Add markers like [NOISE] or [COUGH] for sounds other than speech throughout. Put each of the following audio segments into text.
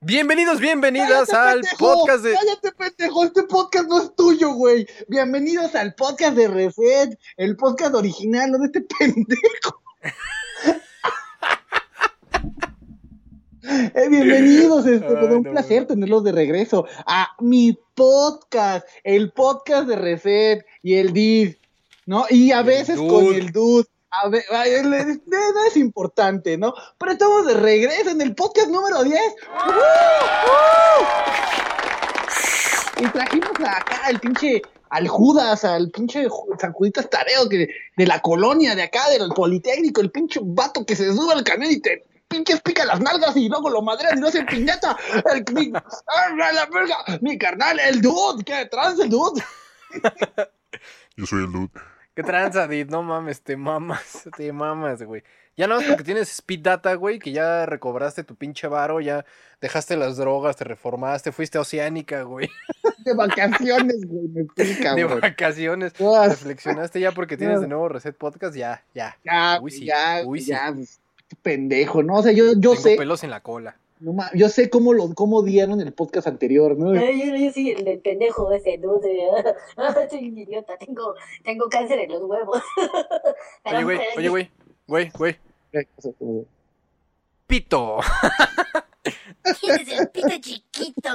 Bienvenidos, bienvenidas ¡Cállate, al pendejo! podcast de. Cállate, pendejo, este podcast no es tuyo, güey. Bienvenidos al podcast de Reset, el podcast original, no de este [LAUGHS] pendejo. Eh, bienvenidos, este, Ay, un no, placer tenerlos de regreso a mi podcast, el podcast de Reset y el DIV, ¿no? Y a veces dude. con el dude. A ver, no es importante, ¿no? Pero estamos de regreso en el podcast número 10. ¡Uh! ¡Uh! Y trajimos acá al pinche, al Judas, al pinche San Juditas Tareo que, de la colonia de acá, del Politécnico, el pinche vato que se sube al camión y te pinches pica las nalgas y luego lo madrean y no se piñata. El, mi, ¡Ah, la verga! Mi carnal, el dude, ¿qué trans el dude? Yo soy el dude. ¿Qué tranza, Did? No mames, te mamas, [LAUGHS] te mamas, güey. Ya no es porque tienes speed data, güey, que ya recobraste tu pinche varo, ya dejaste las drogas, te reformaste, fuiste a Oceánica, güey, [LAUGHS] De vacaciones, güey, me pica, de güey. vacaciones. Reflexionaste ya porque tienes de nuevo Reset Podcast, ya, ya. Ya, Uy, sí, ya, uy, sí. ya, pues, pendejo, ¿no? O sea, yo, yo Tengo sé, pelos en la cola. No ma- yo sé cómo lo, cómo dieron el podcast anterior, ¿no? Ay, yo, yo soy el, pendejo ese, dude. [LAUGHS] soy un idiota, tengo, tengo cáncer en los huevos. [LAUGHS] Oye, güey, oye, güey, güey, güey. Pito. Tienes el pito chiquito.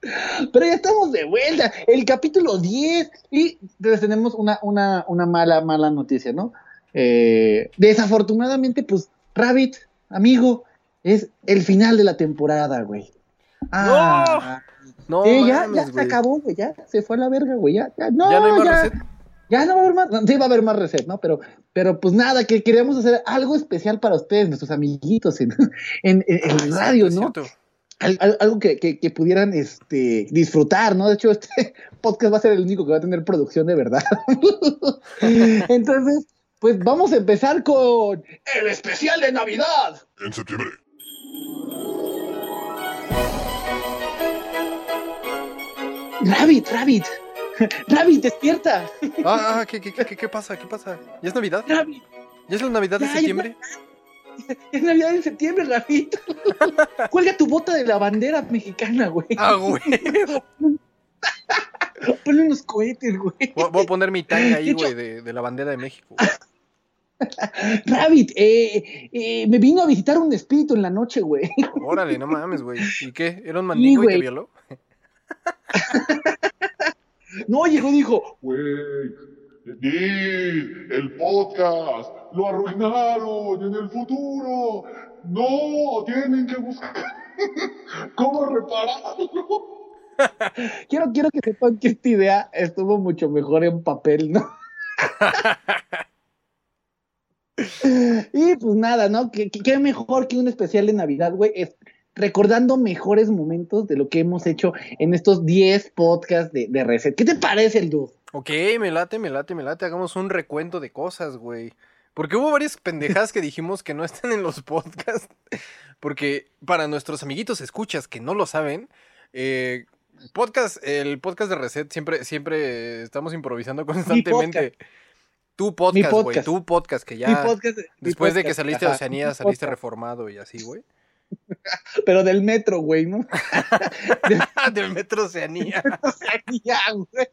[LAUGHS] Pero ya estamos de vuelta, el capítulo 10 y les tenemos una, una, una mala, mala noticia, ¿no? Eh, desafortunadamente, pues, Rabbit, amigo, es el final de la temporada, güey. Ah, No, sí, ya, mames, ya se güey. acabó, güey, ya se fue a la verga, güey, ya, ya, no, ¿Ya no hay más ya, Reset? ya no va a haber más, sí va a haber más reset, ¿no? Pero, pero pues nada, que queríamos hacer algo especial para ustedes, nuestros amiguitos en, [LAUGHS] en, en- en Ah, radio, ¿no? Al- al- algo que, que- que pudieran este, disfrutar, ¿no? De hecho, este [LAUGHS] podcast va a ser el único que va a tener producción de verdad. [LAUGHS] Entonces, pues vamos a empezar con el especial de Navidad. En septiembre. Rabbit, Rabbit, [LAUGHS] Rabbit, despierta. Ah, ah, ¿qué, qué, qué, qué pasa? ¿Qué pasa? ¿Ya es Navidad? Rabbit, ¿Ya es la Navidad de Ya, ya septiembre? [LAUGHS] es Navidad en septiembre, Rabbit. [LAUGHS] Cuelga tu bota de la bandera mexicana, güey. Ah, güey. Ponle unos cohetes, güey. Voy a poner mi tanga ahí, güey, de, de la bandera de México. [LAUGHS] Rabbit, eh, eh, me vino a visitar un espíritu en la noche, güey. Órale, no mames, güey. ¿Y qué? ¿Era un mandingo y te violó? [LAUGHS] No, llegó, dijo, Güey, el podcast, lo arruinaron en el futuro. No, tienen que buscar [LAUGHS] cómo repararlo. Quiero, quiero que sepan que esta idea estuvo mucho mejor en papel, ¿no? Y pues nada, ¿no? ¿Qué, qué- mejor que un especial de Navidad, güey? Es recordando mejores momentos de lo que hemos hecho en estos 10 podcasts de, de Reset. ¿Qué te parece el dude? Ok, me late, me late, me late. Hagamos un recuento de cosas, güey. Porque hubo varias pendejadas que dijimos que no están en los podcasts. Porque para nuestros amiguitos escuchas que no lo saben, eh, podcast, el podcast de Reset siempre, siempre estamos improvisando constantemente. Tu podcast, güey, tu podcast que Mi ya mi después de que saliste de Oceanía saliste podcast. reformado y así, güey. [LAUGHS] Pero del metro, güey, ¿no? [LAUGHS] [LAUGHS] Del Metro Oceanía. ya, güey.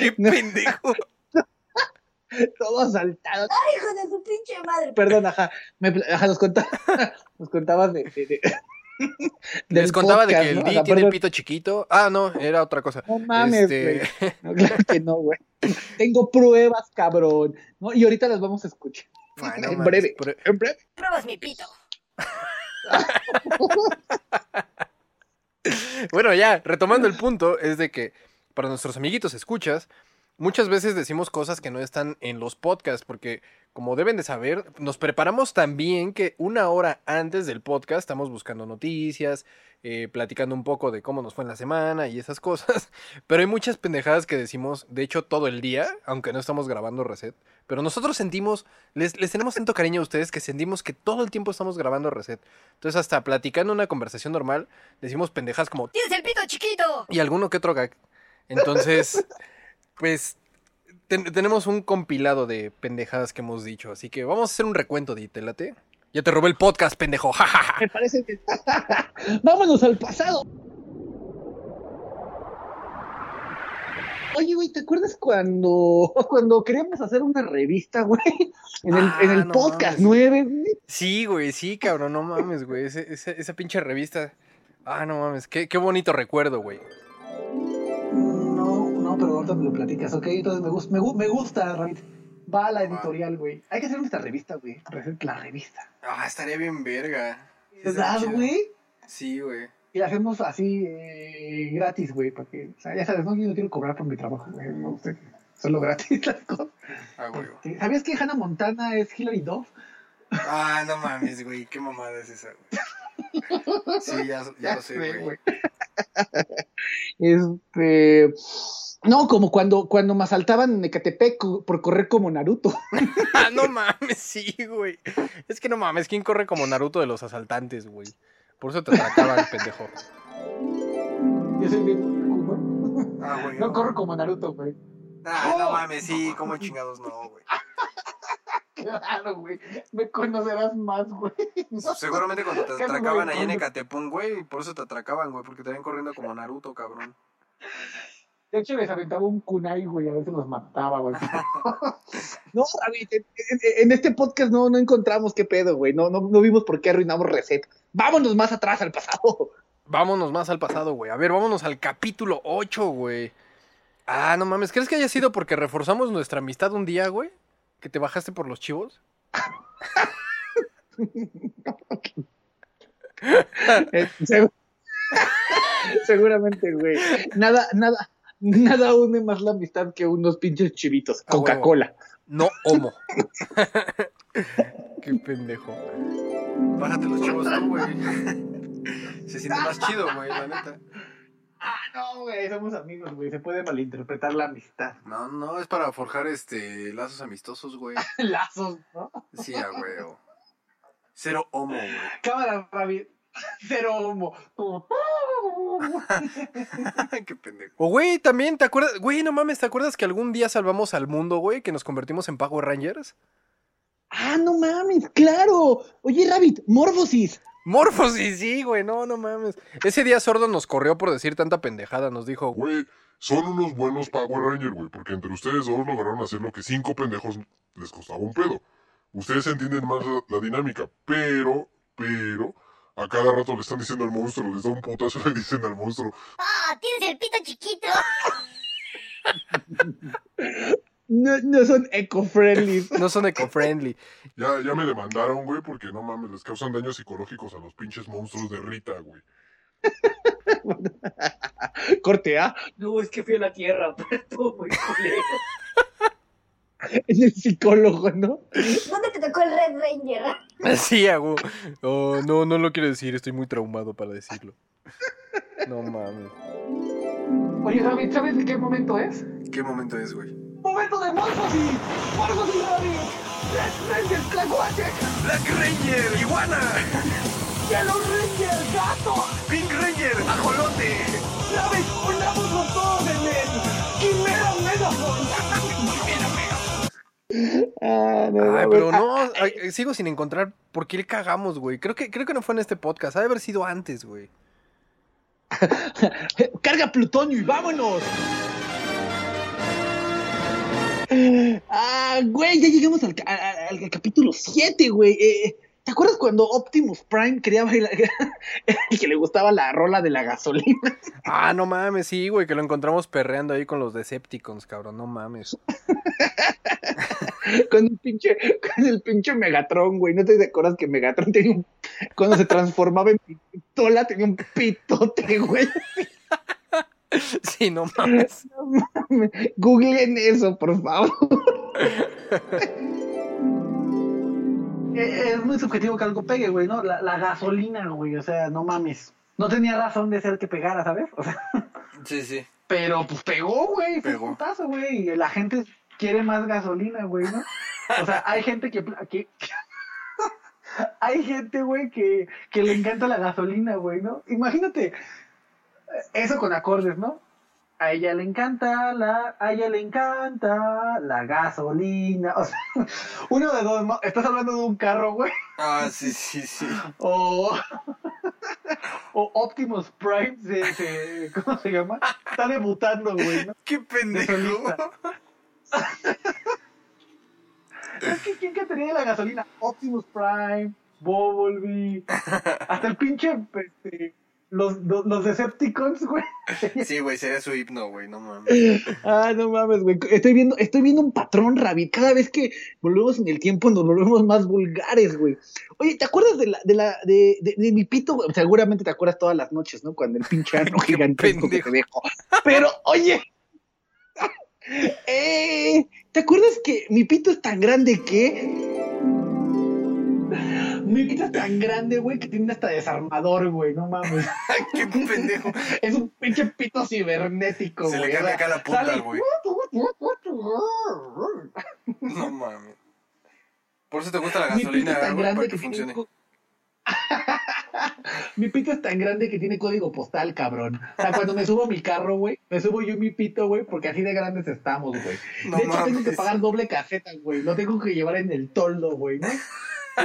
Qué No. pendejo. Todo asaltado. Ay, hijo de su pinche madre. Perdón, ajá. Me, ajá, nos, contaba, nos contabas de. de- de- [LAUGHS] Les contaba podcast, de que el ¿no? D tiene el pito chiquito. Ah, no, era otra cosa. No mames, Este, güey. [LAUGHS] No, claro que no, güey. Tengo pruebas, cabrón. ¿no? Y ahorita las vamos a escuchar. Ay, no en mames, breve. pero- En breve. Pruebas mi pito. [LAUGHS] Bueno, ya, retomando el punto, es de que para nuestros amiguitos escuchas, muchas veces decimos cosas que no están en los podcasts, porque como deben de saber, nos preparamos también que una hora antes del podcast estamos buscando noticias, eh, platicando un poco de cómo nos fue en la semana y esas cosas, [LAUGHS] pero hay muchas pendejadas que decimos, de hecho, todo el día, aunque no estamos grabando Reset, pero nosotros sentimos, les, les tenemos tanto cariño a ustedes que sentimos que todo el tiempo estamos grabando Reset. Entonces, hasta platicando una conversación normal, decimos pendejadas como, Tienes el pito chiquito. y alguno que otro gag. Entonces, [LAUGHS] pues ten- tenemos un compilado de pendejadas que hemos dicho, así que vamos a hacer un recuento Itelate. Ya te robé el podcast, pendejo. Me parece que. [LAUGHS] Vámonos al pasado. Oye, güey, ¿te acuerdas cuando, [LAUGHS] cuando queríamos hacer una revista, güey? En el, Ah, en el no podcast mames. 9, güey. Sí, güey, sí, cabrón, no mames, güey. Ese- ese- esa pinche revista. Ah, no mames, qué, qué bonito recuerdo, güey. Pero ahorita me lo platicas, ¿ok? Entonces me, gusta, me, gu- me gusta, Ramit. Va a la editorial, güey. Hay que hacer nuestra revista, güey. La revista. Ah, estaría bien verga. ¿Verdad, güey? Sí, güey. Y la hacemos así eh, gratis, güey, para que, o sea, ya sabes, no, yo no quiero cobrar por mi trabajo, güey, solo gratis [LAUGHS] las cosas. Ah, güey. Sí, ¿Sabías que Hannah Montana es Hilary Duff? Ah, no mames, güey, qué mamada es esa, güey. [LAUGHS] Sí, ya, ya lo sé, güey. este, no, como cuando, cuando me asaltaban en Ecatepec por correr como Naruto. [LAUGHS] Ah, no mames, sí, güey. Es que no mames, ¿quién corre como Naruto de los asaltantes, güey? Por eso te atracaban, [LAUGHS] pendejo. Yo soy bien Kuma. Ah, güey. No corro como Naruto, güey. Ah, no mames, sí, como chingados no, güey. [LAUGHS] [LAUGHS] Claro, güey. Me conocerás más, güey. Seguramente cuando te [LAUGHS] atracaban ahí en. Ecatepún, güey, por eso te atracaban, güey, porque te ven corriendo como Naruto, cabrón. De hecho, les aventaba un kunai, güey, a veces los mataba, güey. [LAUGHS] no, David, en, en- este podcast no, no encontramos qué pedo, güey. No, no, no vimos por qué arruinamos recetas. Vámonos más atrás al pasado. Vámonos más al pasado, güey. A ver, vámonos al capítulo 8, güey. Ah, no mames, ¿crees que haya sido porque reforzamos nuestra amistad un día, güey? ¿Que te bajaste por los chivos? [LAUGHS] Eh, seg- [LAUGHS] Seguramente, güey. Nada, nada, nada une más la amistad que unos pinches chivitos. A huevo. Coca-Cola. No homo. [LAUGHS] Qué pendejo. Bájate los chivos tú, güey. Se siente más chido, güey, la neta. Ah, no, güey, somos amigos, güey. Se puede malinterpretar la amistad. No, no, es para forjar este lazos amistosos, güey. [LAUGHS] Lazos, ¿no? Sí, a güey. Cero homo, güey. Cámara, Ravi. Cero homo. [LAUGHS] Qué pendejo. O, güey, también, ¿te acuerdas? Güey, no mames, ¿te acuerdas que algún día salvamos al mundo, güey? Que nos convertimos en Power Rangers. Ah, no mames, claro. Oye, Rabbit, Morbosis. Morphosis, sí, güey, no, no mames. Ese día Sordo nos corrió por decir tanta pendejada. Nos dijo, Güey, son unos buenos Power Rangers, güey, porque entre ustedes dos lograron hacer lo que cinco pendejos les costaba un pedo. Ustedes entienden más la, la dinámica, pero, pero, a cada rato le están diciendo al monstruo, les da un putazo y le dicen al monstruo, Ah, tienes el pito chiquito. [LAUGHS] No, no son eco-friendly. [LAUGHS] no son eco-friendly. ya, ya me demandaron, güey, porque no mames, les causan daños psicológicos a los pinches monstruos de Rita, güey. [LAUGHS] Corte A. No, es que fui a la tierra, [LAUGHS] pero estuvo muy culero. Es el psicólogo, ¿no? ¿Dónde te tocó el Red Ranger? Sí, hago. Oh, no, no lo quiero decir, estoy muy traumado para decirlo. No mames. Oye, Rabbit, ¿sabes de qué momento es? ¿Qué momento es, güey? ¡Momento de! ¡Morbosis, Rabbit! ¡Red Ranger, Tlacuache! Black Ranger, iguana, ¡Yellow Ranger, gato! Pink Ranger, ajolote. ¡Rabbit, unámonos todos en el Quimera Megaphone! Ah, no, Ay, no, pero ah, no, sigo sin encontrar por qué le cagamos, güey. Creo que, creo que no fue en este podcast, ha de haber sido antes, güey. [LAUGHS] ¡Carga plutonio y vámonos! Ah, güey, ya llegamos al, ca- a- al capítulo 7, güey. Eh, ¿Te acuerdas cuando Optimus Prime quería bailar? [LAUGHS] y que le gustaba la rola de la gasolina. Ah, no mames, sí, güey, que lo encontramos perreando ahí con los Decepticons, cabrón, no mames. [LAUGHS] con el pinche, con el pinche Megatron, güey. ¿No te acuerdas que Megatron tenía un. Cuando se transformaba en pistola, tenía un pitote, güey? [LAUGHS] Sí, no mames. Googleen eso, por favor. [LAUGHS] Eh, es muy subjetivo que algo pegue, güey, ¿no? La, la gasolina, güey, o sea, no mames. No tenía razón de ser que pegara, ¿sabes? O sea, Sí, sí. pero pues pegó, güey, fue Pegó. un putazo, güey, y la gente quiere más gasolina, güey, ¿no? O sea, hay gente que... que- [LAUGHS] hay gente, güey, que, que le encanta la gasolina, güey, ¿no? Imagínate eso con acordes, ¿no? A ella le encanta la, a ella le encanta la gasolina. O sea, [LAUGHS] uno de dos, ¿no? estás hablando de un carro, güey. Ah, sí, sí, sí. O, o Optimus Prime se, se- ¿cómo se llama? Está debutando, güey, ¿no? Qué pendejo. [LAUGHS] Es que ¿quién que tenía la gasolina? Optimus Prime, Bumblebee, hasta el pinche, este, los, los, los Decepticons, güey. Sí, güey, sería su hipno, güey, no mames. Ah, no mames, güey. Estoy viendo, estoy viendo un patrón, Rabbit. Cada vez que volvemos en el tiempo nos volvemos más vulgares, güey. Oye, ¿te acuerdas de la, de la, de, de, de mi pito? güey? Seguramente te acuerdas todas las noches, ¿no? Cuando el pinche [LAUGHS] ano gigantesco que pendejo. te dejó. Pero, oye. [LAUGHS] Eh, ¿Te acuerdas que mi pito es tan grande que. Mi pito es tan grande, güey, que tiene hasta desarmador, güey. No mames. Qué pendejo. [LAUGHS] Es un pinche pito cibernético, Se güey. le cambia O sea, acá la punta, güey. No mames. Por eso te gusta la gasolina, es tan güey, grande para que, que funcione. tiene [LAUGHS] mi pito es tan grande que tiene código postal, cabrón. O sea, cuando me subo a mi carro, güey, me subo yo mi pito, güey, porque así de grandes estamos, güey. No de hecho, tengo que pagar doble caseta, güey. Lo tengo que llevar en el toldo, güey, ¿no?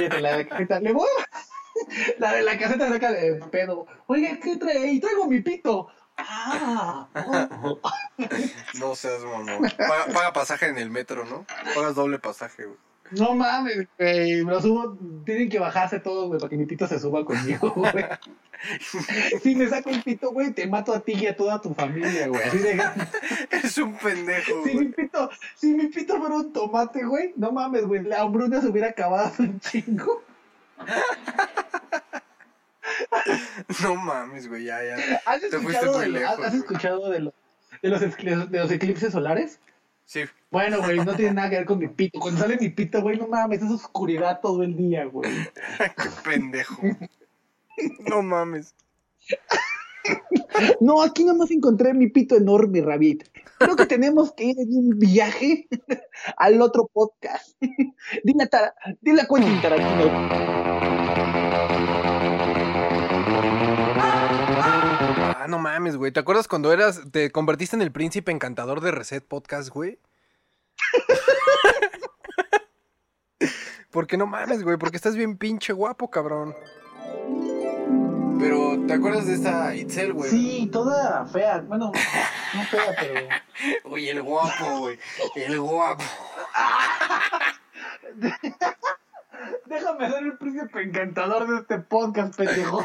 La de la caseta, le voy a- [LAUGHS] La de la caseta saca de pedo. Oiga, ¿qué trae ahí? Traigo mi pito. Ah. oh. [LAUGHS] No seas mamón. Paga, paga pasaje en el metro, ¿no? Pagas doble pasaje, güey. No mames, güey. Me lo subo. Tienen que bajarse todos, güey, para que mi pito se suba conmigo, [LAUGHS] güey. Si me saco el pito, güey, te mato a ti y a toda tu familia, güey. Así de Eres [LAUGHS] un pendejo, Si mi güey. pito, si mi pito fuera un tomate, güey, no mames, güey. La hambruna se hubiera acabado [LAUGHS] un chingo. No mames, güey, ya, ya. ¿Has Te fuiste escuchado, muy de, lo- lejos, has güey. escuchado de, lo- de, los, de los eclipses solares? Sí. Bueno, güey, no tiene nada que ver con mi pito. Cuando sale mi pito, güey, no mames, es oscuridad todo el día, güey. [LAUGHS] Qué pendejo. No mames. No, aquí nada más encontré mi pito enorme, Rabbit. Creo que tenemos que ir en un viaje [LAUGHS] al otro podcast. [LAUGHS] Dile a Quentin Tarantino. No mames, güey. ¿Te acuerdas cuando eras, te convertiste en el príncipe encantador de Reset Podcast, güey? [LAUGHS] Porque no mames, güey, porque estás bien pinche guapo, cabrón. Pero, ¿te acuerdas de esta Itzel, güey? Sí, toda fea. Bueno, no fea, pero. [LAUGHS] Uy, el guapo, güey. El guapo. [LAUGHS] Déjame ser el príncipe encantador de este podcast, pendejo.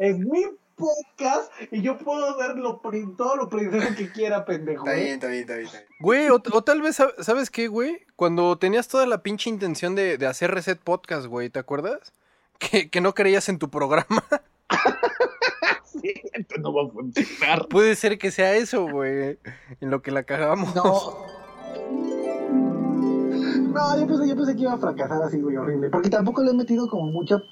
es mi podcast y yo puedo ser lo, todo lo princesa que quiera, pendejo. Está ¿eh? bien, está bien, está bien. está bien. Güey, o, o tal vez, sab- ¿sabes qué, güey? Cuando tenías toda la pinche intención de, de hacer Reset Podcast, güey, ¿te acuerdas? Que, que no creías en tu programa. [LAUGHS] Sí, esto no va a funcionar. Puede ser que sea eso, güey. En lo que la cagamos. No. No, yo pensé, yo pensé que iba a fracasar así, güey, horrible. Porque tampoco le he metido como mucha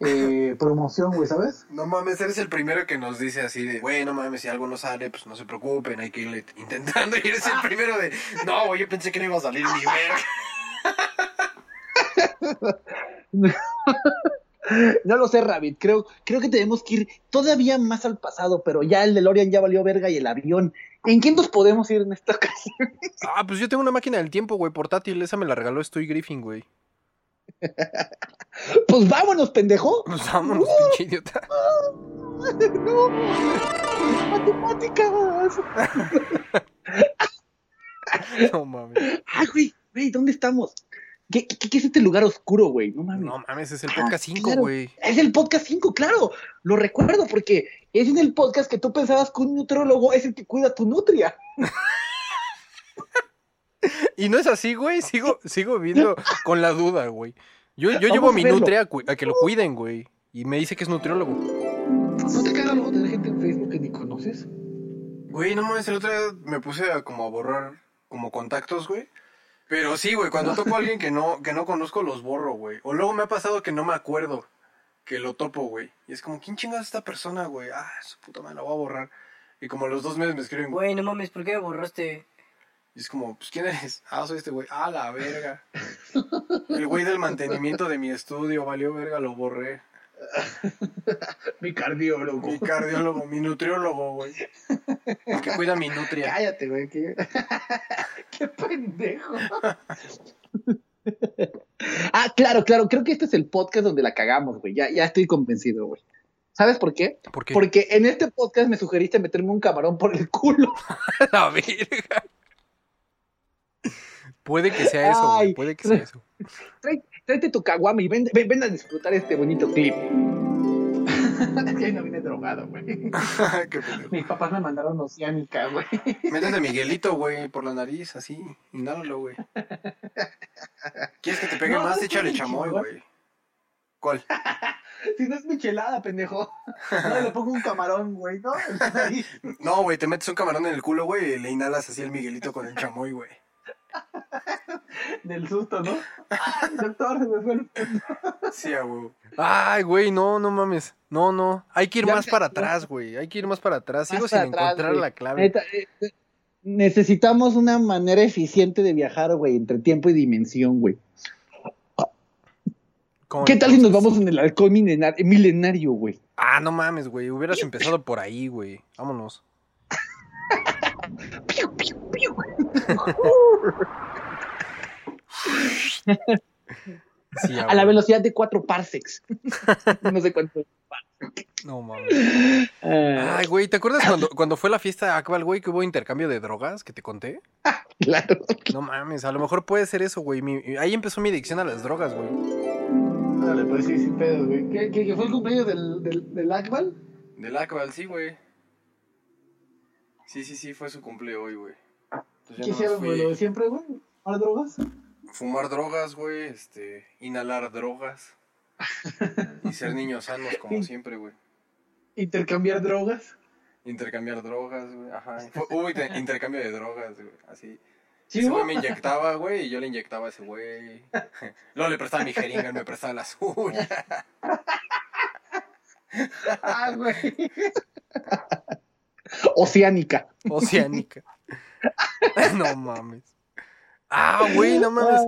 eh, promoción, güey, ¿sabes? No mames, eres el primero que nos dice así de, güey, no mames, si algo no sale, pues no se preocupen, hay que irle intentando. [LAUGHS] Y eres el primero de, no, güey, yo pensé que no iba a salir ni verga. [LAUGHS] No lo sé, Rabbit. Creo, creo que tenemos que ir todavía más al pasado, pero ya el DeLorean ya valió verga y el avión. ¿En quién nos podemos ir en esta [LAUGHS] ocasión? Ah, pues yo tengo una máquina del tiempo, güey, portátil. Esa me la regaló Estoy Griffin, güey. Pues vámonos, pendejo. Pues vámonos, pinche idiota. [LAUGHS] No, matemáticas. [LAUGHS] No mames. Ah, güey, güey, ¿dónde estamos? ¿Qué, qué, qué es este lugar oscuro, güey? No mames. No mames, es el podcast 5, claro. güey. Es el podcast 5, claro. Lo recuerdo porque es en el podcast que tú pensabas que un nutriólogo es el que cuida tu nutria. [LAUGHS] Y no es así, güey. Sigo, sigo viendo con la duda, güey. Yo, yo llevo a mi verlo. nutria a, que lo cuiden, güey. Y me dice que es nutriólogo. ¿No te caga luego tener gente en Facebook que ni conoces? Güey, no mames, el otro día me puse a como a borrar como contactos, güey. Pero sí, güey, cuando topo a alguien que no, que no conozco, los borro, güey. O luego me ha pasado que no me acuerdo que lo topo, güey. Y es como, ¿quién chingas es esta persona, güey? Ah, su puta madre, la voy a borrar. Y como a los dos meses me escriben, güey. Güey, no mames, ¿por qué me borraste? Y es como, pues, ¿quién eres? [LAUGHS] Ah, soy este güey. Ah, la verga. El güey del mantenimiento de mi estudio, valió verga, lo borré. [LAUGHS] Mi cardiólogo. Mi cardiólogo, mi nutriólogo, güey. El que cuida mi nutria. Cállate, güey. Qué, [LAUGHS] qué pendejo. ah, claro, claro. Creo que este es el podcast donde la cagamos, güey. Ya, ya estoy convencido, güey. ¿Sabes por qué? ¿Por qué? Porque en este podcast me sugeriste meterme un camarón por el culo. La verga. Puede que sea eso, güey. Puede que sea eso. Tráete tu caguama y ven, ven, ven a disfrutar este bonito clip. [LAUGHS] ahí no vine drogado, güey. [LAUGHS] Mis papás me mandaron oceánica, güey. Métete [LAUGHS] Miguelito, güey, por la nariz, así. Inhálalo, güey. ¿Quieres que te pegue No, más? no, Échale chamoy, güey. ¿Cuál? Si no es michelada, pendejo. No le pongo un camarón, güey, ¿no? No, güey, te metes un camarón en el culo, güey, y le inhalas así el Miguelito con el chamoy, güey. [LAUGHS] Del susto, ¿no? Ay, doctor, se me fue el... Sí, a huevo. Ay, güey, no, no mames. No, no. Hay que ir Ya más para ya- atrás, güey. Hay que ir más para atrás. Sigo Más sin atrás, encontrar güey. la clave. Neta, eh, eh, necesitamos una manera eficiente de viajar, güey, entre tiempo y dimensión, güey. ¿Cómo ¿Qué tal si nos vamos en el alcohol milenar- milenario, güey? Ah, no mames, güey. Hubieras empezado por ahí, güey. Vámonos. [LAUGHS] Piu, piu, piu. Sí, A la velocidad de 4 parsecs. No sé cuánto. No mames. Ah, Ay, güey, ¿te acuerdas cuando, cuando fue la fiesta de Aqual, güey, que hubo intercambio de drogas que te conté? claro. No mames, a lo mejor puede ser eso, güey. Mi- ahí empezó mi adicción a las drogas, güey. Dale, pues sí, sin pedo, güey. ¿Qué, qué, qué fue el cumpleaños del, del, del Akbal? Del Aqual, sí, güey. Sí, sí, sí, fue su cumple hoy, güey. Entonces ya ¿Qué hicieron, güey? ¿Lo de siempre, güey? ¿Más drogas? Fumar drogas, güey, este, inhalar drogas. [LAUGHS] y ser niños sanos, como siempre, güey. ¿Intercambiar drogas? Intercambiar drogas, güey. Ajá. [LAUGHS] Hubo inter- intercambio de drogas, güey. Así. ¿Sí, ese güey me inyectaba, [LAUGHS] güey, y yo le inyectaba a ese güey. Luego le prestaba mi jeringa, él me prestaba la suya. Ah, güey. Oceánica. Oceánica. [LAUGHS] no mames. Ah, güey, no mames.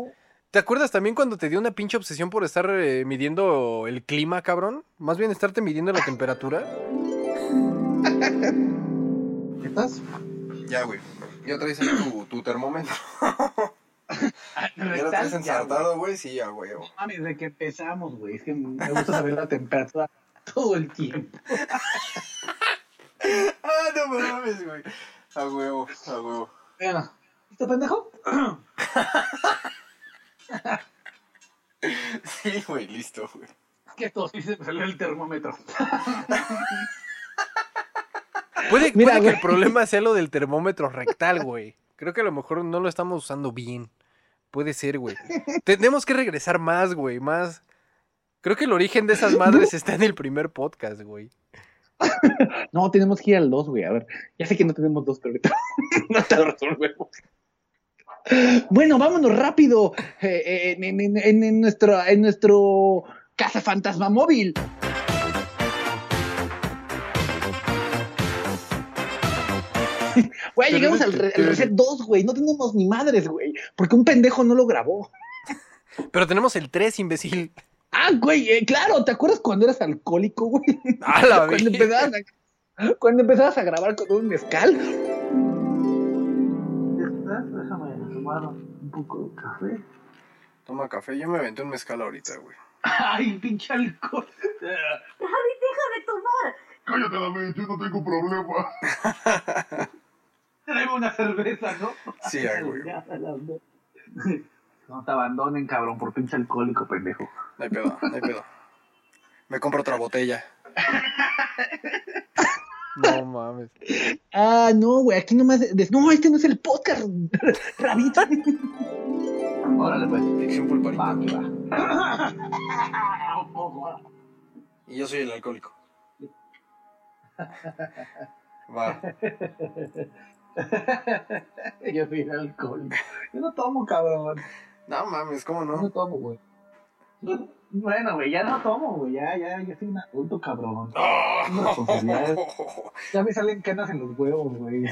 ¿Te acuerdas también cuando te dio una pinche obsesión por estar eh, midiendo el clima, cabrón? Más bien estarte midiendo la temperatura. ¿Qué estás? Ya, güey. Ya traes ahí tu, tu termómetro. [LAUGHS] Ya lo traes ensartado, güey. Sí, ya, güey. Mami, desde que empezamos, güey. Es que me gusta saber la temperatura [LAUGHS] todo el tiempo. Ah, no mames, güey. A huevo, a huevo. Bueno, ¿listo, pendejo? Sí, güey, listo, güey. Que se me salió el termómetro. Puede, Mira, puede que el problema sea lo del termómetro rectal, güey. Creo que a lo mejor no lo estamos usando bien. Puede ser, güey. Tenemos que regresar más, güey, más. Creo que el origen de esas madres [LAUGHS] está en el primer podcast, güey. [LAUGHS] No, tenemos que ir al 2, güey. A ver, ya sé que no tenemos dos, pero ahorita [LAUGHS] no te lo resolvemos. Bueno, vámonos rápido eh, eh, en, en- en- en nuestro, en nuestro casa fantasma móvil. Güey, llegamos al, re- al reset 2, güey. No tenemos ni madres, güey. Porque un pendejo no lo grabó. Pero tenemos el 3, imbécil. Ah, güey, eh, claro. ¿Te acuerdas cuando eras alcohólico, güey? A la [LAUGHS] cuando, empezabas a, cuando empezabas a grabar con un mezcal. Déjame tomar un poco de café. Toma café, yo me aventé un mezcal ahorita, güey. Ay, pinche alcohol. Javi, deja de tomar. Cállate, David, yo no tengo problema. Tráeme una cerveza, ¿no? Sí, ay, güey. No te abandonen, cabrón, por pinche alcohólico, pendejo. No hay pedo, no hay pedo. Me compro otra botella. No mames. Ah, no, güey, aquí nomás. des- No, este no es el podcast, Rabito. Órale, pues. Dicción pulparita. Va, va. Y yo soy el alcohólico. Va. Yo soy el alcohólico. Yo no tomo, cabrón. No mames, ¿cómo No no? tomo, güey. Bueno, güey, ya no tomo, güey. Ya, ya, ya soy un adulto, cabrón. Ah. No. Ya me salen canas en los huevos, güey.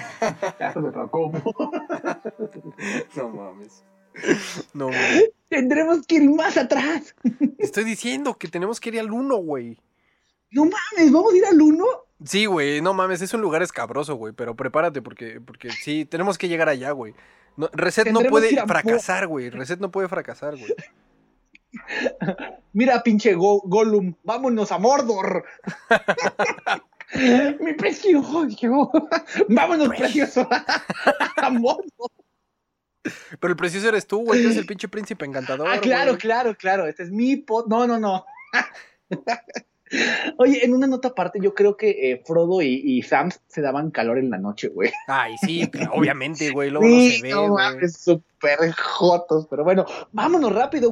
Ya se me preocupo. No mames. No mames. Tendremos que ir más atrás. Estoy diciendo que tenemos que ir al 1, güey. No mames, vamos a ir al 1. Sí, güey, no mames, es un lugar escabroso, güey, pero prepárate porque, porque sí, tenemos que llegar allá, güey. No, Reset no puede fracasar, güey. Reset no puede fracasar, güey. [LAUGHS] Mira, pinche Go- Gollum, vámonos a Mordor. [LAUGHS] Mi precioso. Vámonos, precioso. [LAUGHS] A Mordor. Pero el precioso eres tú, güey, tú eres el pinche príncipe encantador. Ah, claro, güey. claro, claro. Este es mi pod. No, no, no. Oye, en una nota aparte, yo creo que eh, Frodo y, y Sam se daban calor en la noche, güey. Ay, sí, [LAUGHS] obviamente, güey, luego no se Sí, ve, no mames, súper jotos. Pero bueno, vámonos rápido.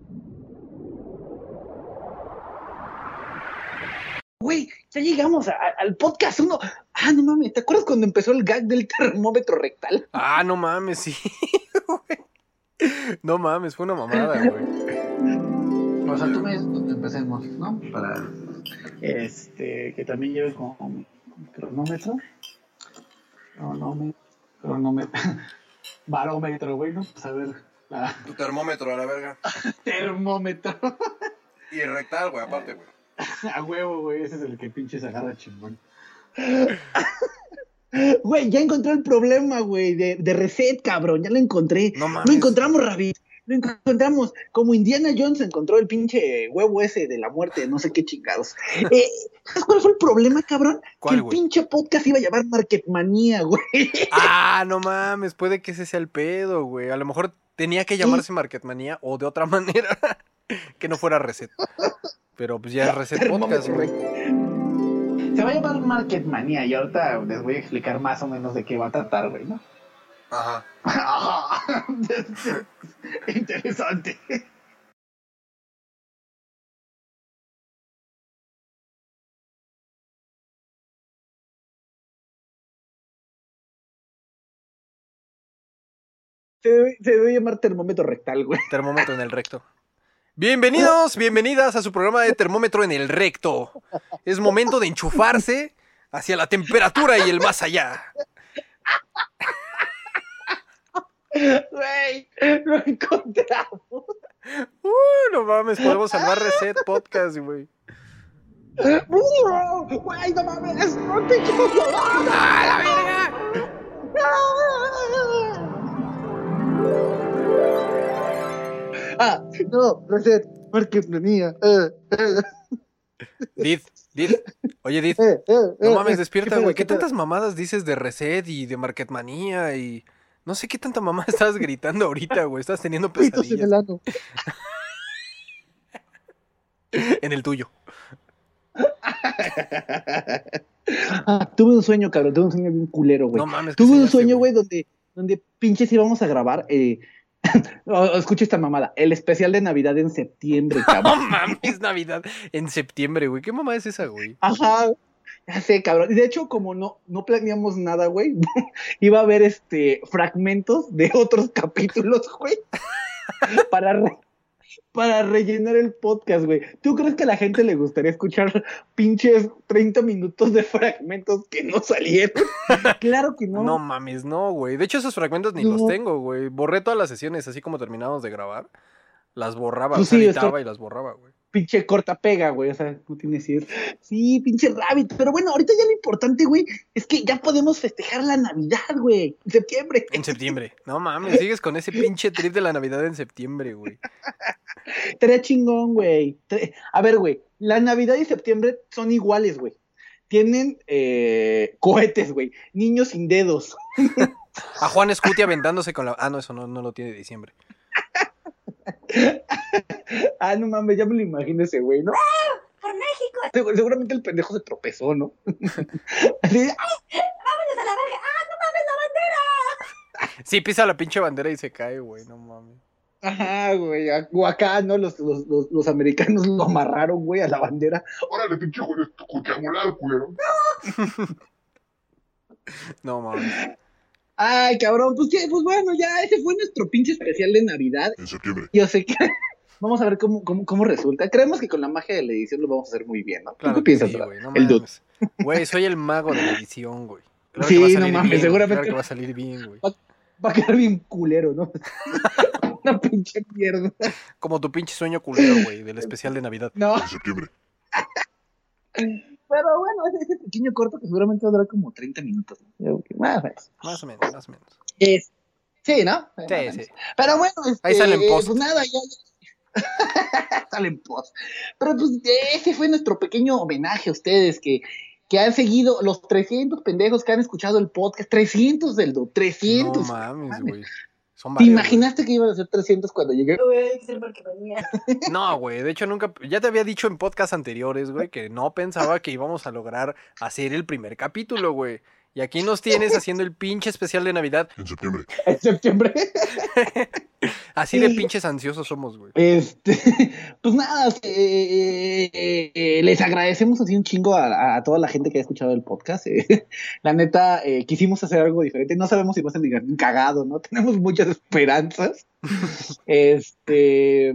Güey, ya llegamos a- a- al podcast uno. Ah, no mames, ¿te acuerdas cuando empezó el gag del termómetro rectal? Ah, no mames, sí, güey. No mames, fue una mamada, güey. O sea, tú me dices donde empecemos, ¿no? Para este, que también lleve como un cronómetro. Cronómetro. Cronómetro. [LAUGHS] Barómetro, güey, ¿no? Pues a ver, la [LAUGHS] Tu termómetro a la verga. [LAUGHS] termómetro. Y rectal, güey, aparte, güey. A huevo, güey, ese es el que pinche se agarra chingón. Güey, ya encontré el problema, güey, de, de reset, cabrón, ya lo encontré. No mames. Lo encontramos, Rabbit. Lo encontramos. Como Indiana Jones encontró el pinche huevo ese de la muerte, no sé qué chingados. [LAUGHS] Eh, ¿Sabes cuál fue el problema, cabrón? ¿Cuál, que el güey? pinche podcast iba a llamar Marketmanía, güey. Ah, no mames, puede que ese sea el pedo, güey. A lo mejor tenía que llamarse Marketmanía o de otra [LAUGHS] manera que no fuera Reset. Pero pues ya es Reset Podcast, güey. Se va a llamar Marketmanía y ahorita les voy a explicar más o menos de qué va a tratar, güey, ¿no? Ajá. Ajá. [LAUGHS] [LAUGHS] Interesante. Se debe, se debe llamar termómetro rectal, güey. Termómetro en el recto. Bienvenidos, bienvenidas a su programa de termómetro en el recto. Es momento de enchufarse hacia la temperatura y el más allá. Güey, lo encontramos. Uh, no mames, podemos salvar [LAUGHS] Reset Podcast, güey. Güey, no mames, no te ¡Ah, la verga! Ah, no, reset, Marketmanía. Eh, eh, Did, Did. Oye, Did. eh, eh, No eh, mames, despierta, güey. ¿Qué pedo? tantas mamadas dices de Reset y de Marketmanía y... No sé qué tanta mamada [LAUGHS] estás gritando ahorita, güey. Estás teniendo Pitos en el pesadillas ano. en el tuyo. Ah, tuve un sueño, cabrón, tuve un sueño bien culero, güey. No mames. ¿qué tuve un sueño, güey, donde, donde pinches íbamos a grabar. Eh... [LAUGHS] escucha esta mamada, el especial de Navidad en septiembre, [LAUGHS] No cabrón. mames, Navidad en septiembre, güey. ¿Qué mamá es esa, güey? Ajá. Ya sé, cabrón. Y de hecho, como no, no planeamos nada, güey, [LAUGHS] iba a haber este fragmentos de otros [LAUGHS] capítulos, güey. [LAUGHS] Para, re- para rellenar el podcast, güey. ¿Tú crees que a la gente le gustaría escuchar pinches 30 minutos de fragmentos que no salieron? claro que no. No mames, no, güey. De hecho, esos fragmentos ni No. los tengo, güey. Borré todas las sesiones así como terminamos de grabar. Las borraba, Pues sí, editaba y las borraba, güey. Pinche corta pega, güey. O sea, no tiene decir. Sí, pinche rabbit. Pero bueno, ahorita ya lo importante, güey, es que ya podemos festejar la Navidad, güey. En septiembre. En septiembre. No mames, sigues con ese pinche trip de la Navidad en septiembre, güey. Estaría chingón, güey. A ver, güey, la Navidad y septiembre son iguales, güey. Tienen eh, cohetes, güey. Niños sin dedos. A Juan Escuti aventándose con la. Ah, no, eso no, no lo tiene diciembre. [LAUGHS] Ah, no mames, ya me lo imagino ese güey, ¿no? ¡Por México! Segu- Seguramente el pendejo se tropezó, ¿no? [LAUGHS] Así, ¡Vámonos a la verga! ¡Ah, no mames, la bandera! Sí, pisa la pinche bandera y se cae, güey. No mames. Ajá, güey. O acá, ¿no? Los, los, los, los americanos lo amarraron, güey, a la bandera. Órale, pinche güey, es tu triangular, culero. [LAUGHS] No mames. Ay, cabrón, pues, ¿qué? pues bueno, ya ese fue nuestro pinche especial de Navidad. En septiembre. Yo sé que [LAUGHS] vamos a ver cómo, cómo, cómo resulta. Creemos que con la magia de la edición lo vamos a hacer muy bien, ¿no? ¿Tú Claro ¿Qué que piensas, sí, güey. No el dude? Güey, soy el mago de la edición, güey. Claro Sí, no mames, bien, seguramente- Claro que va a salir bien, güey. Va a quedar bien culero, ¿no? [LAUGHS] Una pinche mierda. Como tu pinche sueño culero, güey, del especial de Navidad. No, En septiembre. [LAUGHS] Pero bueno, ese, ese pequeño corto que seguramente va a durar como 30 minutos. ¿no? Más o menos. Más o menos, más o menos. Es- sí, ¿no? Sí, Más o menos. sí. Pero bueno, este, Ahí salen post. Pues nada, ya. ya- [LAUGHS] salen post. Pero pues ese fue nuestro pequeño homenaje a ustedes que, que han seguido los 300 pendejos que han escuchado el podcast. 300 del do, 300. No mames, güey. Son ¿Te imaginaste que iban a ser 300 cuando llegué? Güey, que. [LAUGHS] No, güey. De hecho, nunca. Ya te había dicho en podcasts anteriores, güey, que no pensaba que íbamos a lograr hacer el primer capítulo, güey. Y aquí nos tienes haciendo el pinche especial de Navidad. En septiembre. En septiembre. [LAUGHS] Así de pinches ansiosos somos, güey. Este, [LAUGHS] pues nada, eh, eh, eh, les agradecemos así un chingo a, a toda la gente que ha escuchado el podcast. [LAUGHS] La neta, quisimos hacer algo diferente. No sabemos si va a ser divertido, cagado, ¿no? [LAUGHS] Tenemos muchas esperanzas. este,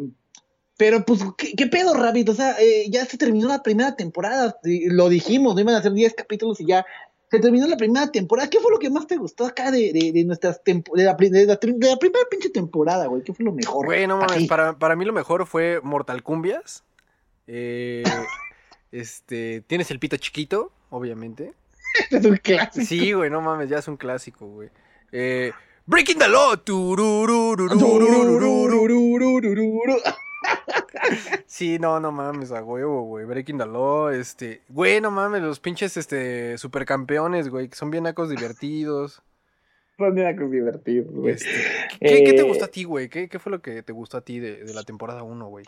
pero pues, ¿qué, qué pedo, Rabbit? O sea, eh, ya se terminó la primera temporada. Lo dijimos, no iban a ser 10 capítulos y ya se terminó la primera temporada. ¿Qué fue lo que más te gustó acá de, de, de nuestras tempo- de, la, de, la, de la primera pinche temporada, güey? ¿Qué fue lo mejor? Güey, no mames. Para, para mí lo mejor fue Mortal Cumbias. Eh, [LAUGHS] este. Tienes el pito chiquito, obviamente. [LAUGHS] es un clásico. Sí, güey, no mames, ya es un clásico, güey. Eh, Breaking the Law sí, no, no mames, a huevo, güey. Breaking the Law, este. Güey, no mames, los pinches este, supercampeones, güey, que son bien acos divertidos. Son bien acos divertidos, güey. Este, ¿qué, te eh, gustó a ti, güey? ¿Qué, fue lo que te gustó a ti de, la temporada 1, güey?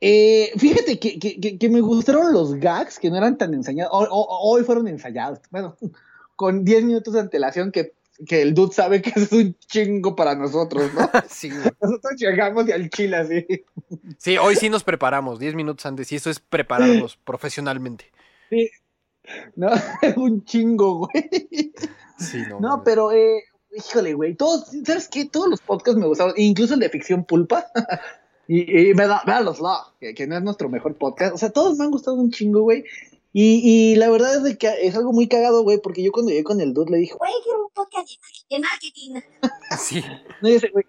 Eh, fíjate que, me gustaron los gags que no eran tan ensayados. Hoy, hoy fueron ensayados. Bueno, [LAUGHS] con 10 minutos de antelación que que el dude sabe que es un chingo para nosotros, ¿no? [LAUGHS] Sí, güey. Nosotros llegamos y al chile así. Sí, hoy sí nos preparamos, 10 minutos antes, y eso es prepararnos profesionalmente. ¿No? Es [LAUGHS] un chingo, güey. Sí, no. No, pero, eh, híjole, güey, todos, ¿sabes qué? Todos los podcasts me gustaron, incluso el de ficción pulpa. [LAUGHS] y, y me da, véanlos, no, que, que no es nuestro mejor podcast. O sea, todos me han gustado un chingo, güey. Y, y la verdad es de que es algo muy cagado, güey, porque yo cuando llegué con el dude le dije, Güey, quiero un podcast de marketing. No [LAUGHS] Sí. no, y ese, güey,